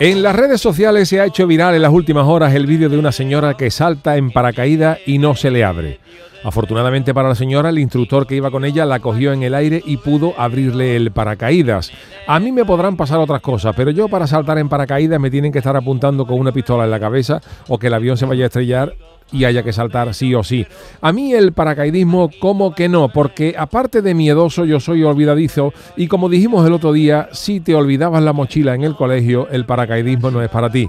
En las redes sociales se ha hecho viral en las últimas horas el vídeo de una señora que salta en paracaídas y no se le abre. Afortunadamente para la señora, el instructor que iba con ella la cogió en el aire y pudo abrirle el paracaídas. A mí me podrán pasar otras cosas, pero yo para saltar en paracaídas me tienen que estar apuntando con una pistola en la cabeza o que el avión se vaya a estrellar y haya que saltar sí o sí. A mí el paracaidismo, como que no, porque aparte de miedoso, yo soy olvidadizo y como dijimos el otro día, si te olvidabas la mochila en el colegio, el paracaidismo no es para ti.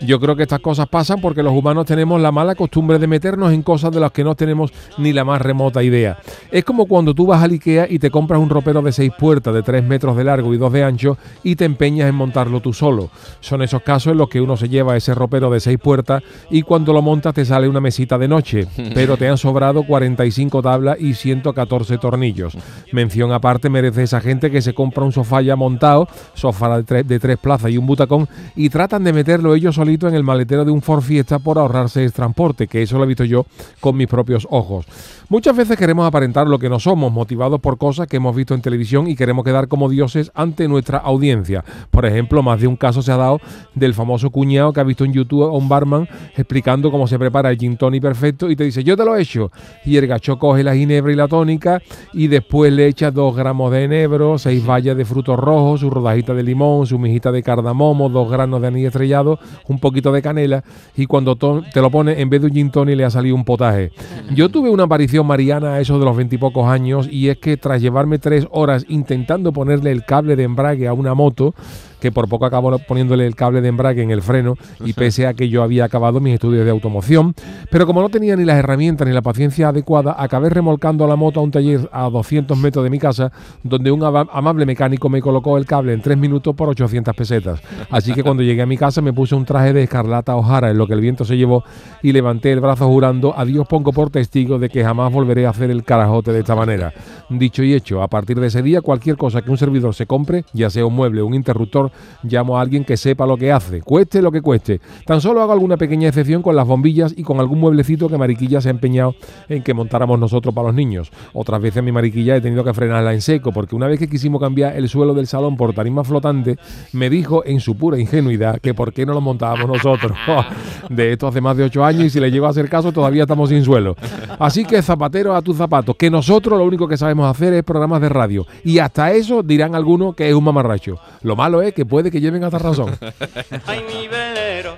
Yo creo que estas cosas pasan porque los humanos tenemos la mala costumbre de meternos en cosas de las que no tenemos ni la más remota idea. Es como cuando tú vas al Ikea y te compras un ropero de seis puertas de tres metros de largo y dos de ancho y te empeñas en montarlo tú solo. Son esos casos en los que uno se lleva ese ropero de seis puertas y cuando lo montas te sale una mesita de noche, pero te han sobrado 45 tablas y 114 tornillos. Mención aparte merece esa gente que se compra un sofá ya montado, sofá de tres, de tres plazas y un butacón, y tratan de meterlo ellos en el maletero de un Ford Fiesta por ahorrarse el transporte, que eso lo he visto yo con mis propios ojos. Muchas veces queremos aparentar lo que no somos, motivados por cosas que hemos visto en televisión y queremos quedar como dioses ante nuestra audiencia. Por ejemplo, más de un caso se ha dado del famoso cuñado que ha visto en YouTube a un barman explicando cómo se prepara el gin tonic perfecto y te dice, yo te lo he hecho. Y el gacho coge la ginebra y la tónica y después le echa dos gramos de enebro, seis vallas de frutos rojos, su rodajita de limón, su mijita de cardamomo, dos granos de anís estrellado, un poquito de canela y cuando te lo pone en vez de un gin tonic le ha salido un potaje. Yo tuve una aparición mariana a eso de los veintipocos años y es que tras llevarme tres horas intentando ponerle el cable de embrague a una moto, que por poco acabó poniéndole el cable de embrague en el freno y pese a que yo había acabado mis estudios de automoción, pero como no tenía ni las herramientas ni la paciencia adecuada, acabé remolcando la moto a un taller a 200 metros de mi casa, donde un amable mecánico me colocó el cable en tres minutos por 800 pesetas. Así que cuando llegué a mi casa me puse un traje de escarlata ojara en lo que el viento se llevó y levanté el brazo jurando, a Dios pongo por testigo de que jamás volveré a hacer el carajote de esta manera. Dicho y hecho, a partir de ese día cualquier cosa que un servidor se compre, ya sea un mueble o un interruptor, llamo a alguien que sepa lo que hace, cueste lo que cueste. Tan solo hago alguna pequeña excepción con las bombillas y con algún mueblecito que Mariquilla se ha empeñado en que montáramos nosotros para los niños. Otras veces mi Mariquilla he tenido que frenarla en seco, porque una vez que quisimos cambiar el suelo del salón por tarima flotante, me dijo en su pura ingenuidad que por qué no lo montábamos nosotros. de esto hace más de ocho años y si le llego a hacer caso todavía estamos sin suelo. Así que zapatero a tus zapatos, que nosotros lo único que sabemos hacer es programas de radio. Y hasta eso dirán algunos que es un mamarracho. Lo malo es que puede que lleven hasta razón. Ay, mi velero,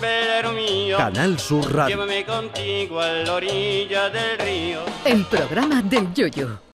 velero mío. Canal Sur Radio. Llévame contigo a la orilla del río. El programa del Yoyo.